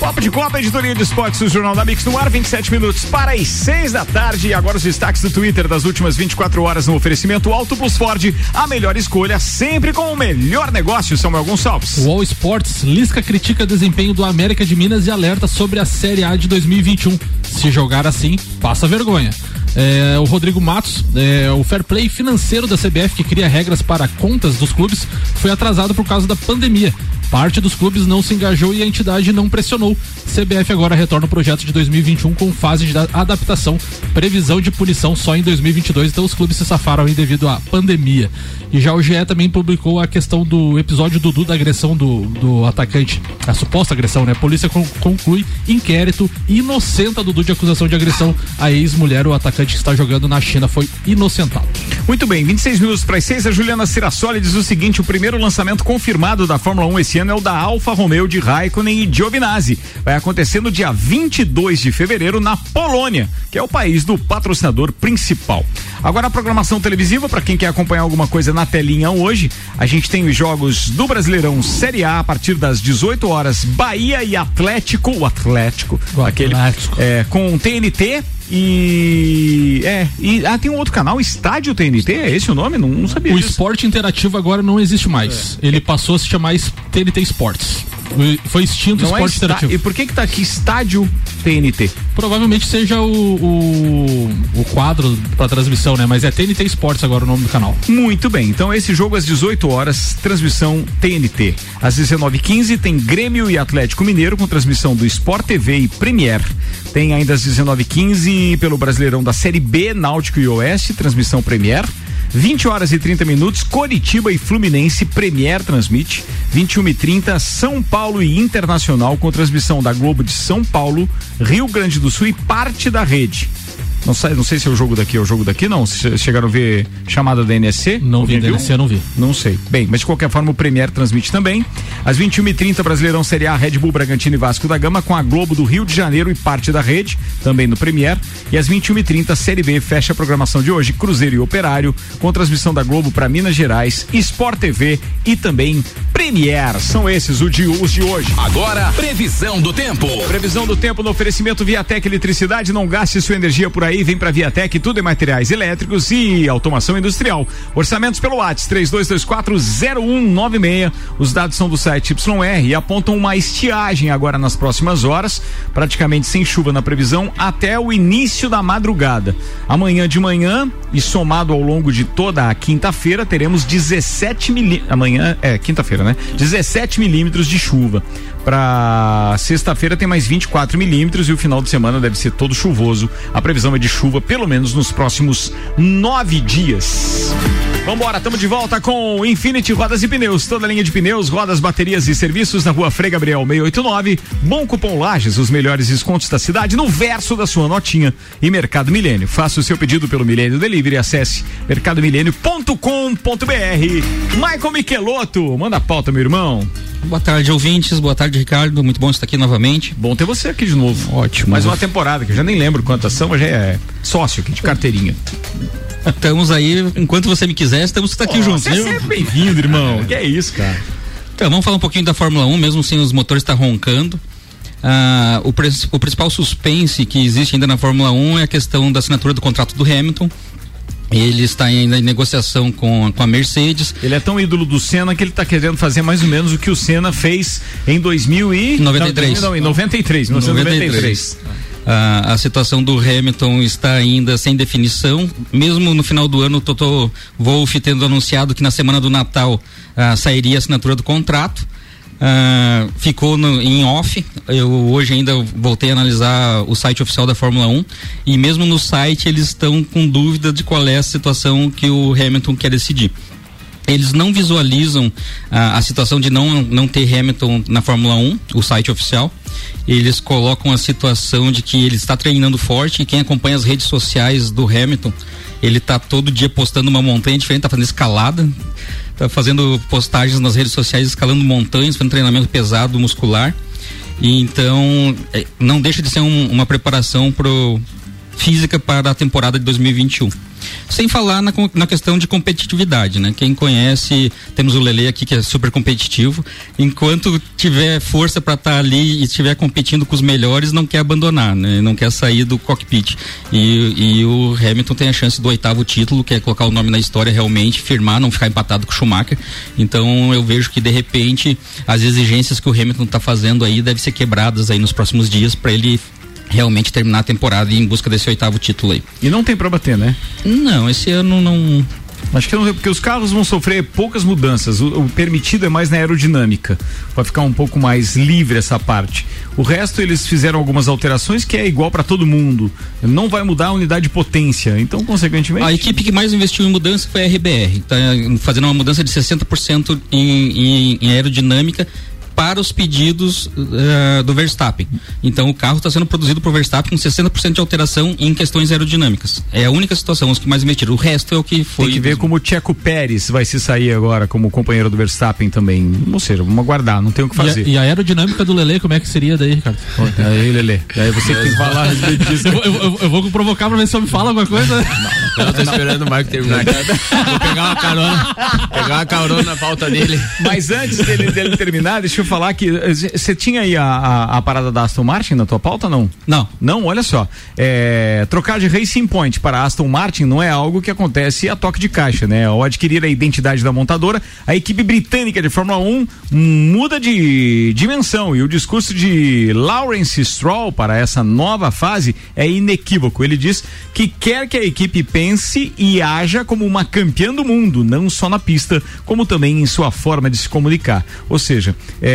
Papo de Copa, editoria de esportes do Jornal da Mix no ar, 27 minutos para as 6 da tarde. E agora os destaques do Twitter das últimas 24 horas no oferecimento Auto Plus Ford, a melhor escolha, sempre com o melhor negócio. Samuel Gonçalves. O All Sports, Lisca critica desempenho do América de Minas e alerta sobre a Série A de 2021. Se jogar assim, passa vergonha. É, o Rodrigo Matos, é, o fair play financeiro da CBF, que cria regras para contas dos clubes, foi atrasado por causa da pandemia. Parte dos clubes não se engajou e a entidade não pressionou. CBF agora retorna o projeto de 2021 com fase de adaptação, previsão de punição só em 2022. Então os clubes se safaram aí devido à pandemia. E já o GE também publicou a questão do episódio Dudu da agressão do, do atacante, a suposta agressão, né? A polícia con- conclui inquérito inocenta Dudu de acusação de agressão à ex-mulher. O atacante que está jogando na China foi inocentado. Muito bem, 26 minutos para as 6. A Juliana Cirassoli diz o seguinte: o primeiro lançamento confirmado da Fórmula 1 esse ano é o da Alfa Romeo de Raikkonen e Giovinazzi. Vai acontecer no dia 22 de fevereiro na Polônia, que é o país do patrocinador principal. Agora a programação televisiva, para quem quer acompanhar alguma coisa na telinha hoje, a gente tem os jogos do Brasileirão Série A a partir das 18 horas, Bahia e Atlético, o Atlético, O aquele Atlético. é, com TNT e é e ah tem um outro canal Estádio TNT é esse o nome não, não sabia O disso. esporte interativo agora não existe mais. É. Ele passou a se chamar TNT Sports. O- Foi extinto o Não é esporte está- interativo. E por que que tá aqui Estádio TNT? Provavelmente seja o, o, o quadro para transmissão, né? Mas é TNT Sports agora o nome do canal. Muito bem, então esse jogo às 18 horas, transmissão TNT. Às 19h15 tem Grêmio e Atlético Mineiro com transmissão do Sport TV e Premier. Tem ainda às 19h15 pelo Brasileirão da Série B, Náutico e Oeste, transmissão Premier. 20 horas e 30 minutos, Coritiba e Fluminense, Premier transmite. 21 e 30 São Paulo e Internacional com transmissão da Globo de São Paulo, Rio Grande do Sul e parte da rede. Não sei, não sei se é o jogo daqui ou o jogo daqui, não. Se chegaram a ver chamada da NSC? Não vi Alguém viu? NSC, eu não vi. Não sei. Bem, mas de qualquer forma o Premier transmite também. Às 21h30, Brasileirão Série A, Red Bull, Bragantino e Vasco da Gama, com a Globo do Rio de Janeiro e parte da rede, também no Premier. E às 21h30, Série B fecha a programação de hoje, Cruzeiro e Operário, com transmissão da Globo para Minas Gerais, Sport TV e também Premier. São esses os de, os de hoje. Agora, previsão do tempo. Previsão do tempo no oferecimento Viatec Eletricidade. Não gaste sua energia por aí. Vem pra Viatec, tudo em materiais elétricos e automação industrial. Orçamentos pelo WhatsApp 32240196. Os dados são do site YR e apontam uma estiagem agora nas próximas horas, praticamente sem chuva na previsão até o início da madrugada. Amanhã de manhã e somado ao longo de toda a quinta-feira teremos 17 milímetros. Amanhã é quinta-feira, né? 17 milímetros de chuva. Para sexta-feira tem mais 24 milímetros e o final de semana deve ser todo chuvoso. A previsão é de chuva pelo menos nos próximos nove dias. Vambora, estamos de volta com Infinity Rodas e Pneus. Toda linha de pneus, rodas, baterias e serviços na rua Frei Gabriel 689. Bom cupom Lages, os melhores descontos da cidade no verso da sua notinha. E Mercado Milênio. Faça o seu pedido pelo Milênio Delivery. Acesse mercadomilênio.com.br. Michael Michelotto, manda a pauta, meu irmão. Boa tarde, ouvintes. Boa tarde, Ricardo. Muito bom estar aqui novamente. Bom ter você aqui de novo. Ótimo. Mais uma temporada, que eu já nem lembro quantas são, mas já é sócio aqui de carteirinha. Estamos aí, enquanto você me quiser, estamos aqui Ó, juntos. Você é sempre bem-vindo, irmão. Que é isso, cara. Então, vamos falar um pouquinho da Fórmula 1, mesmo sem os motores estar roncando. Ah, o, o principal suspense que existe ainda na Fórmula 1 é a questão da assinatura do contrato do Hamilton. Ele está ainda em negociação com, com a Mercedes. Ele é tão ídolo do Senna que ele tá querendo fazer mais ou menos o que o Senna fez em 2000 e... 93. Não, não, em 93, 1993. Ah, a situação do Hamilton está ainda sem definição. Mesmo no final do ano, o Toto Wolff tendo anunciado que na semana do Natal ah, sairia a assinatura do contrato. Ah, ficou no- em off. Eu hoje ainda voltei a analisar o site oficial da Fórmula 1 e mesmo no site eles estão com dúvida de qual é a situação que o Hamilton quer decidir eles não visualizam ah, a situação de não, não ter Hamilton na Fórmula 1, o site oficial. Eles colocam a situação de que ele está treinando forte e quem acompanha as redes sociais do Hamilton, ele está todo dia postando uma montanha diferente, está fazendo escalada, está fazendo postagens nas redes sociais, escalando montanhas, fazendo treinamento pesado muscular. E então eh, não deixa de ser um- uma preparação pro física para a temporada de 2021. Sem falar na, na questão de competitividade, né? Quem conhece, temos o Lele aqui que é super competitivo. Enquanto tiver força para estar ali e estiver competindo com os melhores, não quer abandonar, né? Não quer sair do cockpit. E, e o Hamilton tem a chance do oitavo título, que é colocar o nome na história realmente, firmar, não ficar empatado com o Schumacher. Então eu vejo que de repente as exigências que o Hamilton está fazendo aí devem ser quebradas aí nos próximos dias para ele realmente terminar a temporada e ir em busca desse oitavo título aí. E não tem pra bater, né? Não, esse ano não. Acho que não, porque os carros vão sofrer poucas mudanças. O, o permitido é mais na aerodinâmica. Vai ficar um pouco mais livre essa parte. O resto eles fizeram algumas alterações que é igual para todo mundo. Não vai mudar a unidade de potência. Então, consequentemente. A equipe que mais investiu em mudança foi a RBR, tá fazendo uma mudança de 60% em, em, em aerodinâmica para os pedidos uh, do Verstappen. Então o carro está sendo produzido por Verstappen com 60% de alteração em questões aerodinâmicas. É a única situação, os que mais investiram. O resto é o que foi. Tem que ver como o Checo Pérez vai se sair agora como companheiro do Verstappen também. Ou seja, vamos aguardar, não tem o que fazer. E a, e a aerodinâmica do Lele, como é que seria daí, Ricardo? Aí, Lele. Aí você que tem que falar disso. Eu, eu, eu, vou provocar pra ver se eu me fala alguma coisa. Não, eu tô esperando o Marco terminar. Vou pegar uma carona, pegar uma carona na pauta dele. Mas antes dele, dele terminar, deixa eu falar que você tinha aí a, a, a, parada da Aston Martin na tua pauta, não? Não. Não, olha só. É, trocar de Racing Point para Aston Martin não é algo que acontece a toque de caixa, né? Ao adquirir a identidade da montadora, a equipe britânica de Fórmula 1 muda de dimensão e o discurso de Lawrence Stroll para essa nova fase é inequívoco. Ele diz que quer que a equipe pense e haja como uma campeã do mundo, não só na pista, como também em sua forma de se comunicar. Ou seja, é,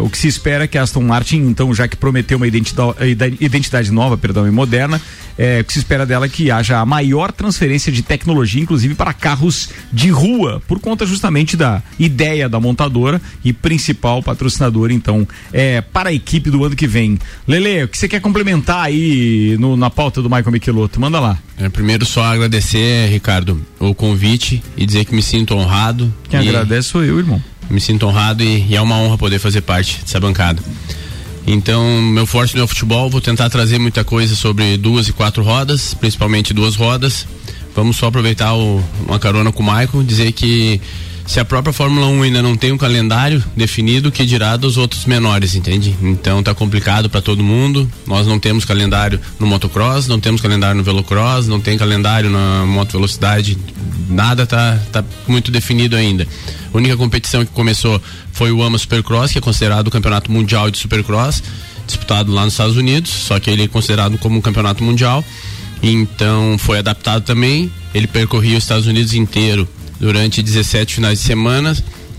o que se espera é que a Aston Martin, então, já que prometeu uma identidade, identidade nova, perdão, e moderna, é, o que se espera dela é que haja a maior transferência de tecnologia, inclusive para carros de rua, por conta justamente da ideia da montadora e principal patrocinador, então, é, para a equipe do ano que vem. Lele, o que você quer complementar aí no, na pauta do Michael Michelotto? Manda lá. É, primeiro só agradecer, Ricardo, o convite e dizer que me sinto honrado. Quem agradece sou eu, irmão. Me sinto honrado e, e é uma honra poder fazer parte dessa bancada. Então, meu forte no é futebol, vou tentar trazer muita coisa sobre duas e quatro rodas, principalmente duas rodas. Vamos só aproveitar o, uma carona com o Michael, dizer que se a própria Fórmula 1 ainda não tem um calendário definido, que dirá dos outros menores, entende? Então tá complicado para todo mundo. Nós não temos calendário no motocross, não temos calendário no velocross, não tem calendário na moto velocidade, nada tá, tá muito definido ainda. A única competição que começou foi o AMA Supercross, que é considerado o campeonato mundial de Supercross, disputado lá nos Estados Unidos, só que ele é considerado como um campeonato mundial. Então foi adaptado também. Ele percorria os Estados Unidos inteiro durante 17 finais de semana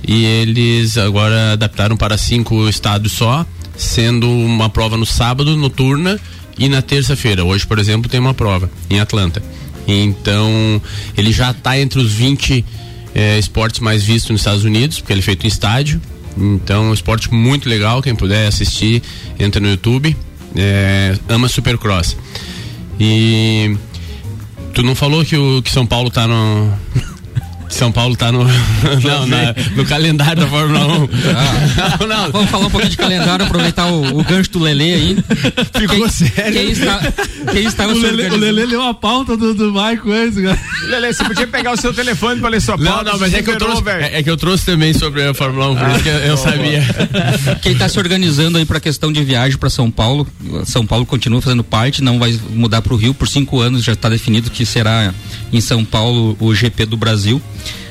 e eles agora adaptaram para cinco estados só, sendo uma prova no sábado, noturna, e na terça-feira. Hoje, por exemplo, tem uma prova em Atlanta. Então, ele já está entre os 20 eh, esportes mais vistos nos Estados Unidos, porque ele é feito em estádio. Então, é um esporte muito legal. Quem puder assistir, entra no YouTube. É, ama Supercross. E tu não falou que o que São Paulo está no São Paulo tá no, não, na, no calendário da Fórmula 1. Ah, não, não. Vamos falar um pouquinho de calendário, aproveitar o, o gancho do Lele aí. Ficou quem, sério. Quem está, quem está o, Lele, o Lele leu a pauta do, do Maicon antes, cara. Lele, você podia pegar o seu telefone para ler sua pauta. Não, não, mas é que, eu trouxe, é, é, que eu trouxe também sobre a Fórmula 1, por ah, isso que eu, eu sabia. Quem está se organizando aí para questão de viagem para São Paulo, São Paulo continua fazendo parte, não vai mudar para o Rio por cinco anos, já está definido que será em São Paulo o GP do Brasil.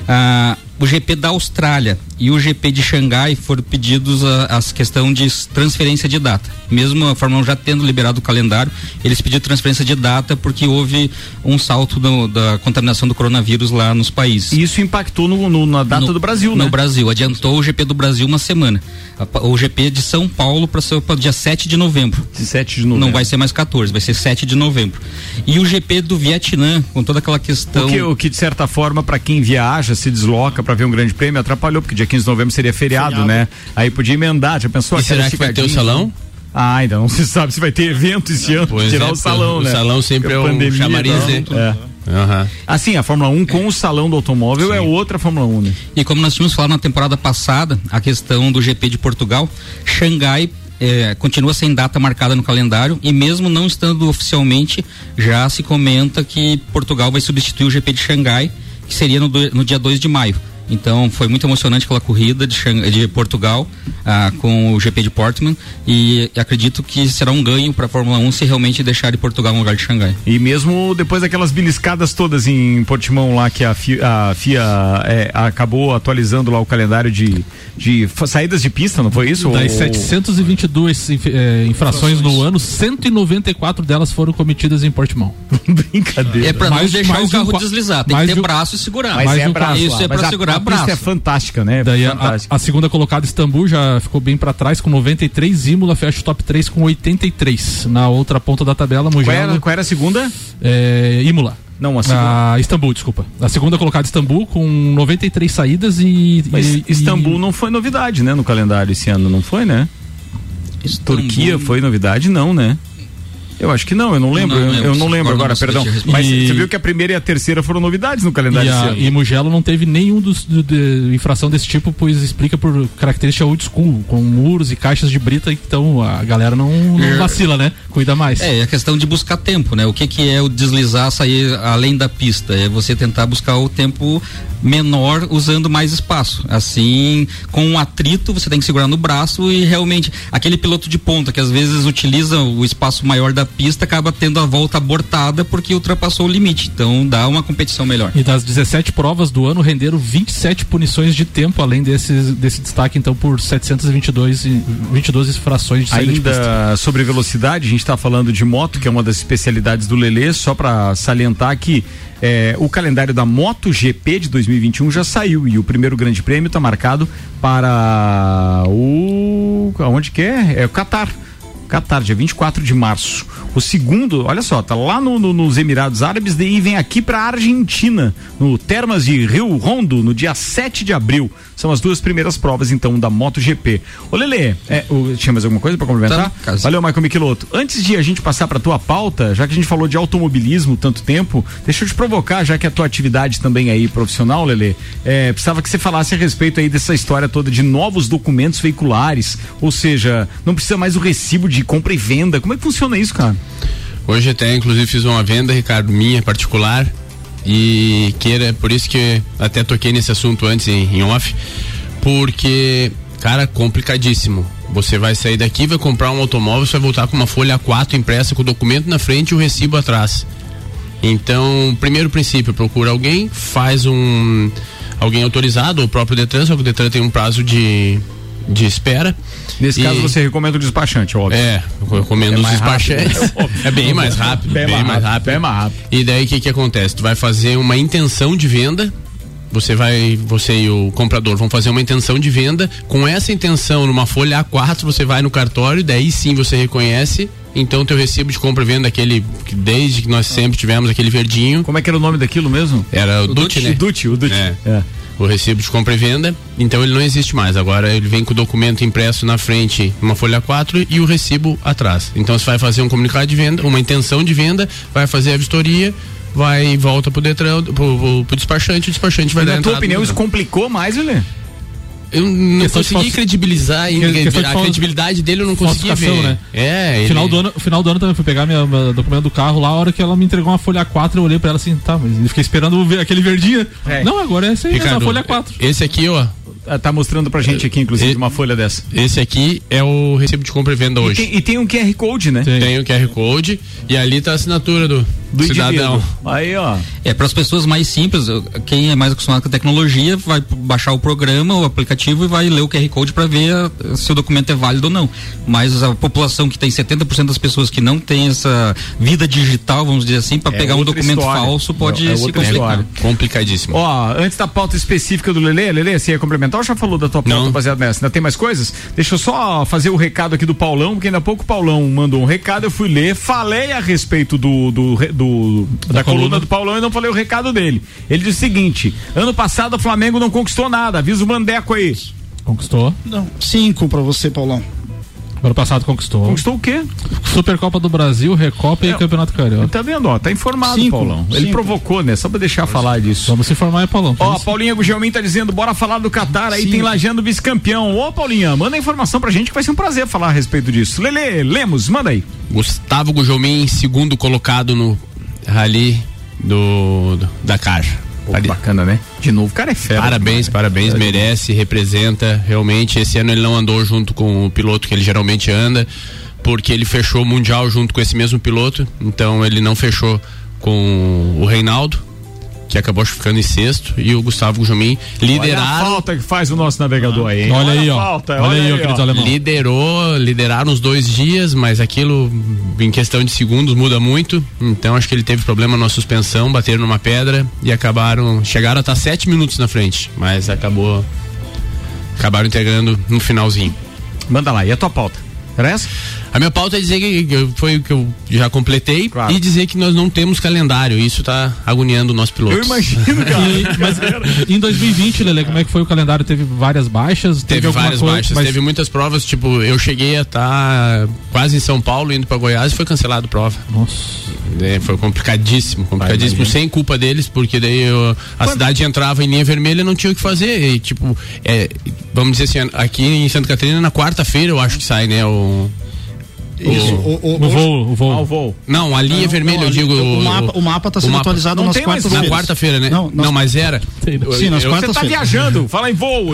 Ah, o GP da Austrália e o GP de Xangai foram pedidos a, a questão de transferência de data. Mesmo a Fórmula 1 já tendo liberado o calendário, eles pediram transferência de data porque houve um salto do, da contaminação do coronavírus lá nos países. E isso impactou no, no, na data no, do Brasil, né? No Brasil, adiantou o GP do Brasil uma semana. O GP de São Paulo para o dia 7 de novembro. 7 de novembro. Não vai ser mais 14, vai ser 7 de novembro. E o GP do Vietnã, com toda aquela questão. O que, o que de certa forma, para quem viaja, se desloca para ver um grande prêmio, atrapalhou, porque dia 15 de novembro seria feriado, feriado. né? Aí podia emendar, já pensou? E será que vai ter o salão? Ah, ainda não se sabe se vai ter evento esse ano, pois tirar é, o salão, o né? O salão sempre é o chamariz, né? É. Uhum. Assim, a Fórmula 1 com o salão do automóvel Sim. é outra Fórmula 1, né? E como nós tínhamos falado na temporada passada, a questão do GP de Portugal, Xangai é, continua sem data marcada no calendário e mesmo não estando oficialmente, já se comenta que Portugal vai substituir o GP de Xangai, que seria no, no dia 2 de maio. Então foi muito emocionante aquela corrida de, de Portugal ah, com o GP de Portman e acredito que será um ganho para a Fórmula 1 se realmente deixar de Portugal no lugar de Xangai. E mesmo depois daquelas beliscadas todas em Portimão lá que a FIA, a FIA é, acabou atualizando lá o calendário de, de saídas de pista, não foi isso? Das Ou... 722 é, infrações no ano, 194 delas foram cometidas em Portimão. Brincadeira. É para não deixar o carro deslizar, tem que ter braço e segurar. Mas mais é braço. Isso é para segurar a pista é fantástica, né? Daí fantástica. A, a, segunda colocada, Istambul, já ficou bem para trás com 93. Imola fecha o top 3 com 83. Na outra ponta da tabela, Mugello. Qual era, qual era a segunda? É, Imola. Não, a segunda. A Istambul, desculpa. A segunda colocada Istambul com 93 saídas e. Mas e- Istambul e- não foi novidade, né, no calendário esse ano, não foi, né? Turquia foi novidade, não, né? Eu acho que não, eu não lembro. não eu- lembro, eu não lembro agora não perdão. Mas E- você viu que a primeira e a terceira foram novidades no calendário E, a, e Mugello não teve nenhum dos do- de infração desse tipo, pois explica por característica old school, com muros e caixas de brita, então a galera não, não vacila, né? Cuida mais. É, é questão de buscar tempo, né? O que que é o deslizar, sair além da pista? É você tentar buscar o tempo menor usando mais espaço. Assim, com um atrito, você tem que segurar no braço e realmente aquele piloto de ponta que às vezes utiliza o espaço maior da pista acaba tendo a volta abortada porque ultrapassou o limite. Então dá uma competição melhor. E das 17 provas do ano renderam 27 punições de tempo, além desses, desse destaque, então, por 722 e 22 infrações de saída de pista. Ainda sobre velocidade, a gente está falando de moto, que é uma das especialidades do Lelê, só para salientar que é, o calendário da MotoGP de 2021 já saiu e o primeiro grande prêmio está marcado para o. aonde que é? É o Qatar. Qatar, dia 24 de março. O segundo, olha só, tá lá no- no- nos Emirados Árabes, daí vem aqui pra Argentina, no Termas de Rio Rondo, no dia 7 de abril. São as duas primeiras provas, então, da MotoGP. Ô, Lele, é, tinha mais alguma coisa pra complementar? Valeu, Michael Michelotto. Antes de a gente passar pra tua pauta, já que a gente falou de automobilismo tanto tempo, deixa eu te provocar, já que é a tua atividade também aí profissional, Lele, é, precisava que você falasse a respeito aí dessa história toda de novos documentos veiculares, ou seja, não precisa mais o recibo de compra e venda. Como é que funciona isso, cara? Hoje até, inclusive, fiz uma venda, Ricardo, minha particular. E queira, por isso que até toquei nesse assunto antes em, em off. Porque, cara, complicadíssimo. Você vai sair daqui, vai comprar um automóvel, você vai voltar com uma folha A4 impressa com o documento na frente e o recibo atrás. Então, primeiro princípio, procura alguém, faz um. alguém autorizado, o próprio Detran, só que o Detran tem um prazo de, de espera. Nesse E- caso, você recomenda o despachante, óbvio. É, eu recomendo É os despachantes. rápido. é bem mais rápido, Bem bem, mais mais rápido, rápido. bem mais rápido. E daí o que que acontece? Tu vai fazer uma intenção de venda. Você vai, você e o comprador vão fazer uma intenção de venda. Com essa intenção, numa folha A4, você vai no cartório, daí sim você reconhece. Então teu recibo de compra e venda, aquele que desde que nós sempre tivemos aquele verdinho. Como é que era o nome daquilo mesmo? Era o, O DUT, né? DUT, o DUT. É. É. O recibo de compra e venda. Então ele não existe mais. Agora ele vem com o documento impresso na frente, uma folha 4 e o recibo atrás. Então você vai fazer um comunicado de venda, uma intenção de venda, vai fazer a vistoria, vai e volta pro Detran, pro, pro, pro despachante, o despachante vai E dar na tua opinião, isso complicou mais, Lelê? Eu não consegui falsi- credibilizar ainda. Que- questão de A fal- credibilidade dele eu não consegui ver. né? É, ele... Final do ano, final do ano também fui pegar minha, meu documento do carro lá, a hora que ela me entregou uma folha 4, eu olhei pra ela assim, tá, mas eu fiquei esperando ver aquele verdinho. É. Não, agora é essa aí, essa Ricardo, folha 4. Esse aqui, ó. Tá mostrando pra gente aqui, inclusive, uma folha dessa. Esse aqui é o recibo de compra e venda E hoje. tem, e tem um QR Code, né? Tem o QR Code e ali tá a assinatura do, Do cidadão. indivíduo. Aí, ó. É, para as pessoas mais simples, quem é mais acostumado com a tecnologia vai baixar o programa, o aplicativo e vai ler o QR Code para ver ah, se o documento é válido ou não. Mas a população que tem 70% das pessoas que não tem essa vida digital, vamos dizer assim, para É pegar um documento história. falso pode É- é se complicar. história. Complicadíssimo. Ó, antes da pauta específica do Lelê, Lelê, você ia complementar ou já falou da tua pauta Não. baseada nessa? Ainda tem mais coisas? Deixa eu só fazer o recado aqui do Paulão, porque ainda há pouco o Paulão mandou um recado, eu fui ler, falei a respeito do, do, do- da, coluna. coluna. do Paulão e não falei o recado dele. Ele disse o seguinte: ano passado o Flamengo não conquistou nada, avisa o Mandeco aí. Conquistou. Não, cinco pra você, Paulão. Ano passado conquistou. Conquistou o quê? Supercopa do Brasil, Recopa e Campeonato Carioca. Tá vendo, ó? Tá informado, Cinco, Paulão. Ele cinco. provocou, né? Só pra deixar falar disso. Vamos se informar aí, Paulão. Ó, Paulinha Gugelmin tá dizendo, bora falar do Qatar, aí tem Lajando vice-campeão. Ô, Paulinha, manda a informação pra gente que vai ser um prazer falar a respeito disso. Lele, Lemos, manda aí. Gustavo Gujomin, segundo colocado no rally do, do Dakar. Ali. bacana, né? De novo, o cara é fera. Parabéns, parabéns, É. merece, representa. Realmente, esse ano ele não andou junto com o piloto que ele geralmente anda, porque ele fechou o Mundial junto com esse mesmo piloto. Então ele não fechou com o Reinaldo, que acabou ficando em sexto, e o Gustavo Gujomin Olha a lideraram. falta que faz o nosso navegador aí. hein? Olha aí, ó. Falta, Olha aí, ó, querido alemão. Liderou, lideraram os dois dias, mas aquilo em questão de segundos muda muito. Então acho que ele teve problema na suspensão, bateram numa pedra e acabaram. Chegaram a estar sete minutos na frente, mas acabou. Acabaram entregando no finalzinho. Manda lá, e a tua pauta? Era essa? A minha pauta é dizer que, foi o que eu já completei e dizer que nós não temos calendário. Isso tá agoniando o nosso piloto. Eu imagino, cara. E- mas em 2020, Lele, como é que foi o calendário? Teve várias baixas? Teve alguma várias coisa- baixas, mas- teve muitas provas, tipo, eu cheguei a estar quase em São Paulo, indo pra Goiás e foi cancelado a prova. Nossa. foi complicadíssimo, complicadíssimo, imagino. sem culpa deles, porque daí eu- a cidade entrava em linha vermelha e não tinha o que fazer. E, tipo, é, vamos dizer assim, aqui em Santa Catarina, na quarta-feira eu acho que sai, né, o... Isso, o- o- O voo, o voo. Ah, o voo. Não, a linha Não, vermelha, não, eu digo. linha- o mapa- o mapa tá sendo mapa. atualizado Não nas quartas-feiras. Na quarta-feira, né? Não, Não, mas era. Sim, nas Eu- quartas- Você tá viajando, fala em voo.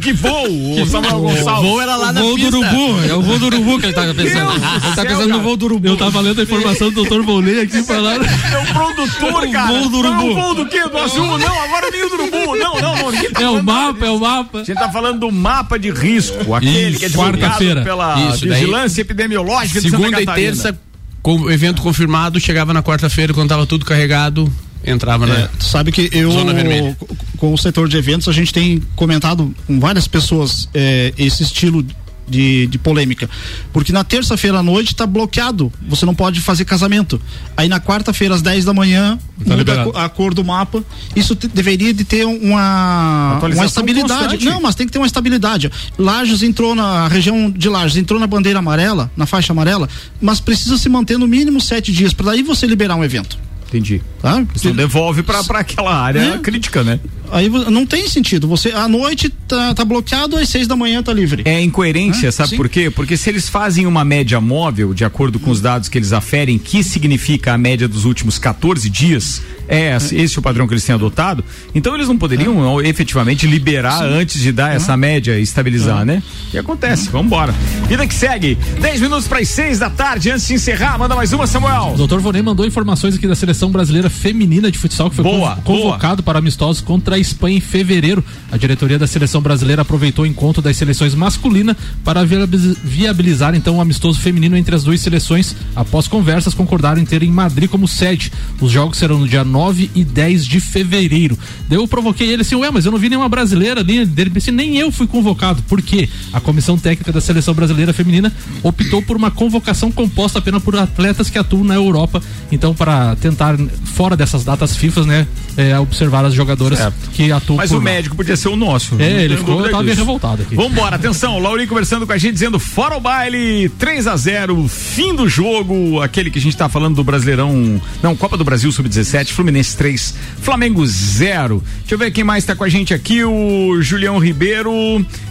Que voo, o Samuel Gonçalves. voo era lá o na voo pista. do urubu, é o voo do urubu que ele tava pensando. Ele tá pensando no voo do urubu. Eu tava lendo a informação do Dr. Volney aqui falando. É o produtor, cara. voo do Não, urubu. o voo do quê? Do azul? Não, agora nem o do urubu. Não, não, não. tá É o mapa, é o mapa. A gente tá falando do mapa de risco, aquele Isso, que é divulgado quarta-feira. pela Vigilância Epidemiológica de Santa Segunda e Catarina. terça, com o evento confirmado, chegava na quarta-feira, quando tava tudo carregado, entrava É, na. tu sabe que eu, Zona vermelha. com- com o setor de eventos, a gente tem comentado com várias pessoas é, esse estilo de, de polêmica. Porque na terça-feira à noite tá bloqueado, você não pode fazer casamento. Aí na quarta-feira, às 10 da manhã, muda a, a cor do mapa. Isso te- deveria de ter uma, uma estabilidade. constante. Não, mas tem que ter uma estabilidade. Lages entrou na região de Lages, entrou na bandeira amarela, na faixa amarela, mas precisa se manter no mínimo sete dias para daí você liberar um evento. Entendi. Tá? Então devolve pra, pra aquela área É. crítica, né? Aí não tem sentido. Você à noite tá, tá bloqueado, às seis da manhã tá livre. É incoerência, Hã? sabe Sim. por quê? Porque se eles fazem uma média móvel, de acordo com os dados que eles aferem, que significa a média dos últimos 14 dias, é esse esse o padrão que eles têm adotado, então eles não poderiam ó, efetivamente liberar antes de dar essa média e estabilizar, né? E acontece, vambora. Vida que segue, 10 minutos para as 6 da tarde, antes de encerrar, manda mais uma, Samuel. O Dr. Vonei mandou informações aqui da seleção brasileira feminina de futsal que foi Boa, con- convocado para amistosos contra a Espanha em fevereiro. A diretoria da seleção brasileira aproveitou o encontro das seleções masculina para viabiliz- viabilizar então o amistoso feminino entre as duas seleções. Após conversas, concordaram em ter em Madrid como sede. Os jogos serão no dia 9 e 10 de fevereiro. Daí eu provoquei ele assim, ué, mas eu não vi nenhuma brasileira ali. Ele disse, nem eu fui convocado. Por quê? A comissão técnica da seleção brasileira feminina optou por uma convocação composta apenas por atletas que atuam na Europa. Então, para tentar, fora dessas datas FIFA, né, é, observar as jogadoras que atuam Mas o médico podia ser o nosso. É, ele ficou- tava meio revoltado aqui. Vambora, atenção, Laurinho conversando com a gente, dizendo fora o baile, 3 a 0 fim do jogo, aquele que a gente tá falando do Brasileirão, não, Copa do Brasil Sub-17, Fluminense 3, Flamengo 0. Deixa eu ver quem mais tá com a gente aqui, o Julião Ribeiro,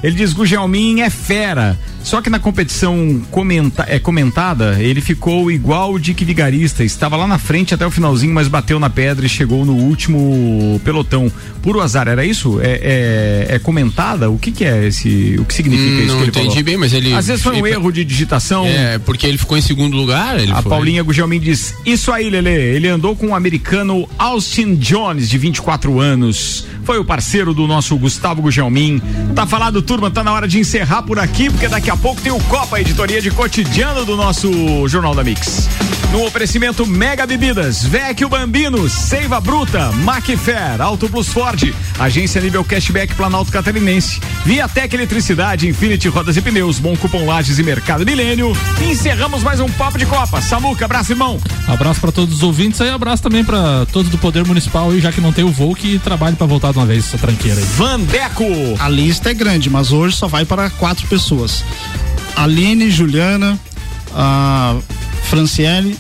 ele diz que o Gelmin é fera, só que na competição comenta, é comentada, ele ficou igual o Dick Vigarista, estava lá na frente até o finalzinho, mas bateu na pedra e chegou no último pelotão. Puro azar, era isso? É, é, é comentada? O que que é esse, o que significa Hum, isso não que ele entendi falou? bem, mas ele- Às vezes foi um ele- erro de digitação. É, porque ele ficou em segundo lugar. A foi. Paulinha Gugelmin diz: Isso aí, Lele. Ele andou com o americano Austin Jones, de 24 anos. Foi o parceiro do nosso Gustavo Gugelmin. Tá falado, turma. Tá na hora de encerrar por aqui, porque daqui a pouco tem o Copa, a editoria de cotidiano do nosso Jornal da Mix. No oferecimento Mega Bebidas, Vecchio Bambino, Seiva Bruta, Macfair, Auto Plus Ford, Agência Nível Cashback Planalto Catarinense, Viatec Eletricidade, Infinity Rodas e Pneus, Bom Cupom Lages e Mercado Milênio. E encerramos mais um Papo de Copa. Samuca, abraço, irmão. Abraço para todos os ouvintes aí, abraço também para todos do Poder Municipal aí, já que não tem o voo, que trabalhe para voltar de uma vez essa tranqueira aí. Vandeco. A lista é grande, mas hoje só vai para quatro pessoas: Aline, Juliana, a Franciele,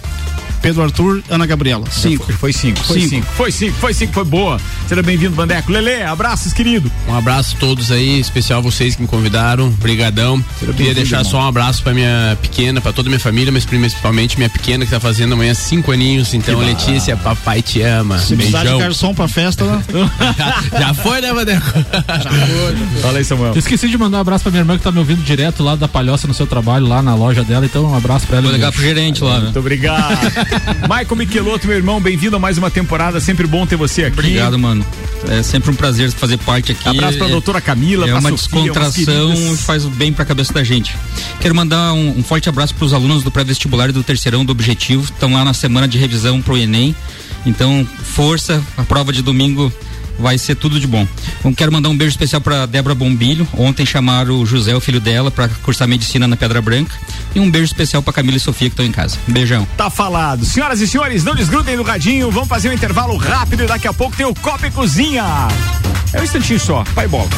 Pedro Arthur, Ana Gabriela. Cinco. Foi, foi cinco, foi cinco. Cinco. Foi cinco, foi cinco, foi boa. Seja bem-vindo, Vandeco. Lele, abraços, querido. Um abraço a todos aí, especial vocês que me convidaram. Brigadão. Queria deixar irmão. só um abraço pra minha pequena, pra toda a minha família, mas principalmente minha pequena que tá fazendo amanhã cinco aninhos. Então, Letícia, papai te ama. Se precisar de garçom pra festa, né? Já foi, né, Vandeco? Fala aí, Samuel. Eu esqueci de mandar um abraço pra minha irmã que tá me ouvindo direto lá da Palhoça no seu trabalho, lá na loja dela. Então, um abraço pra ela. Vou ligar pro gerente lá, né? Muito obrigado. Michael Michelotto, meu irmão, bem-vindo a mais uma temporada. Sempre bom ter você aqui. Obrigado, mano. É sempre um prazer fazer parte aqui. Abraço pra é, doutora Camila, É uma Sofia, descontração e faz bem pra cabeça da gente. Quero mandar um, um forte abraço pros alunos do pré-vestibular e do terceirão do Objetivo. Estão lá na semana de revisão pro Enem. Então, força, a prova de domingo vai ser tudo de bom. Então, quero mandar um beijo especial para Débora Bombilho. Ontem chamaram o José, o filho dela, para cursar medicina na Pedra Branca. E um beijo especial para Camila e Sofia que estão em casa. Beijão. Tá falado. Senhoras e senhores, não desgrudem do radinho. Vamos fazer um intervalo rápido e daqui a pouco tem o Copa e Cozinha. É um instantinho só. Vai bola.